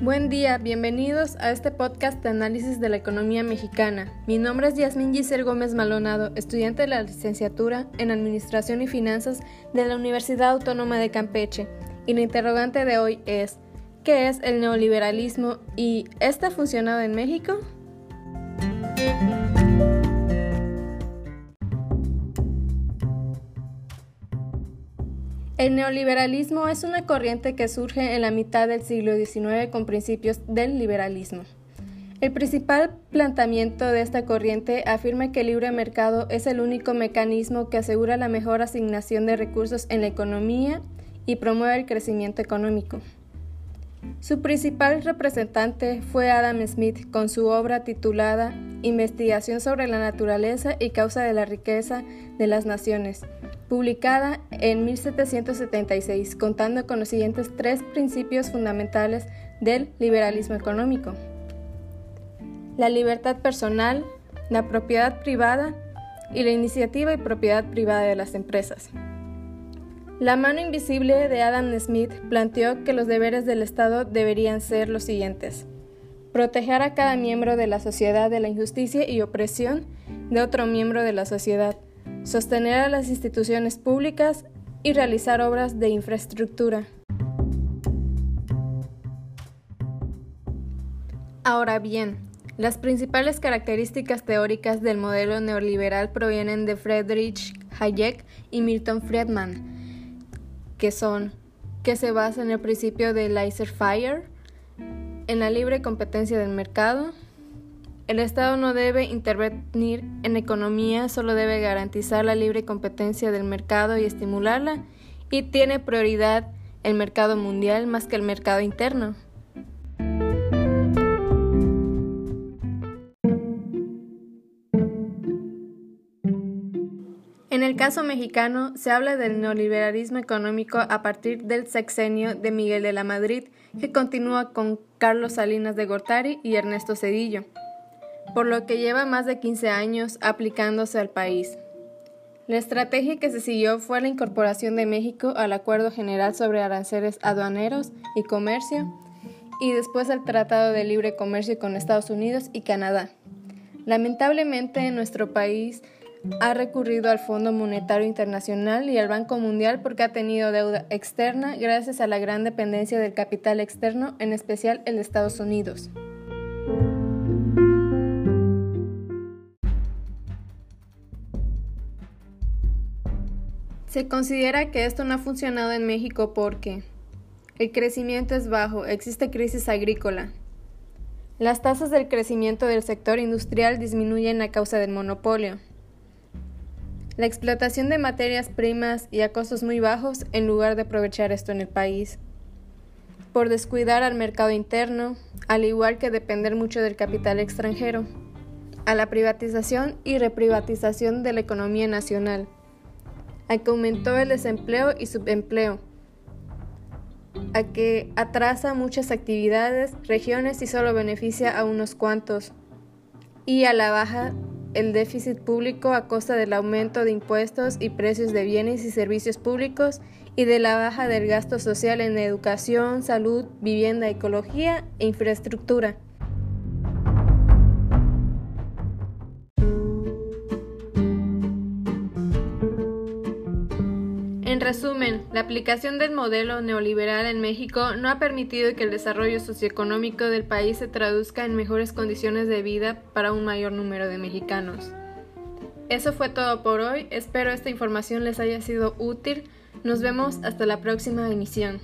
Buen día, bienvenidos a este podcast de análisis de la economía mexicana. Mi nombre es Yasmín Giselle Gómez Malonado, estudiante de la licenciatura en Administración y Finanzas de la Universidad Autónoma de Campeche. Y la interrogante de hoy es, ¿qué es el neoliberalismo y ¿está funcionado en México? El neoliberalismo es una corriente que surge en la mitad del siglo XIX con principios del liberalismo. El principal planteamiento de esta corriente afirma que el libre mercado es el único mecanismo que asegura la mejor asignación de recursos en la economía y promueve el crecimiento económico. Su principal representante fue Adam Smith con su obra titulada Investigación sobre la naturaleza y causa de la riqueza de las naciones, publicada en 1776, contando con los siguientes tres principios fundamentales del liberalismo económico. La libertad personal, la propiedad privada y la iniciativa y propiedad privada de las empresas. La mano invisible de Adam Smith planteó que los deberes del Estado deberían ser los siguientes. Proteger a cada miembro de la sociedad de la injusticia y opresión de otro miembro de la sociedad, sostener a las instituciones públicas y realizar obras de infraestructura. Ahora bien, las principales características teóricas del modelo neoliberal provienen de Friedrich Hayek y Milton Friedman, que son que se basa en el principio de laissez-faire, en la libre competencia del mercado, el Estado no debe intervenir en economía, solo debe garantizar la libre competencia del mercado y estimularla, y tiene prioridad el mercado mundial más que el mercado interno. En el caso mexicano, se habla del neoliberalismo económico a partir del sexenio de Miguel de la Madrid, que continúa con Carlos Salinas de Gortari y Ernesto Cedillo por lo que lleva más de 15 años aplicándose al país. La estrategia que se siguió fue la incorporación de México al Acuerdo General sobre Aranceles Aduaneros y Comercio y después al Tratado de Libre Comercio con Estados Unidos y Canadá. Lamentablemente, nuestro país ha recurrido al Fondo Monetario Internacional y al Banco Mundial porque ha tenido deuda externa gracias a la gran dependencia del capital externo, en especial el de Estados Unidos. Se considera que esto no ha funcionado en México porque el crecimiento es bajo, existe crisis agrícola. Las tasas del crecimiento del sector industrial disminuyen a causa del monopolio. La explotación de materias primas y a costos muy bajos en lugar de aprovechar esto en el país. Por descuidar al mercado interno, al igual que depender mucho del capital extranjero. A la privatización y reprivatización de la economía nacional a que aumentó el desempleo y subempleo, a que atrasa muchas actividades, regiones y solo beneficia a unos cuantos, y a la baja el déficit público a costa del aumento de impuestos y precios de bienes y servicios públicos y de la baja del gasto social en educación, salud, vivienda, ecología e infraestructura. En resumen, la aplicación del modelo neoliberal en México no ha permitido que el desarrollo socioeconómico del país se traduzca en mejores condiciones de vida para un mayor número de mexicanos. Eso fue todo por hoy, espero esta información les haya sido útil, nos vemos hasta la próxima emisión.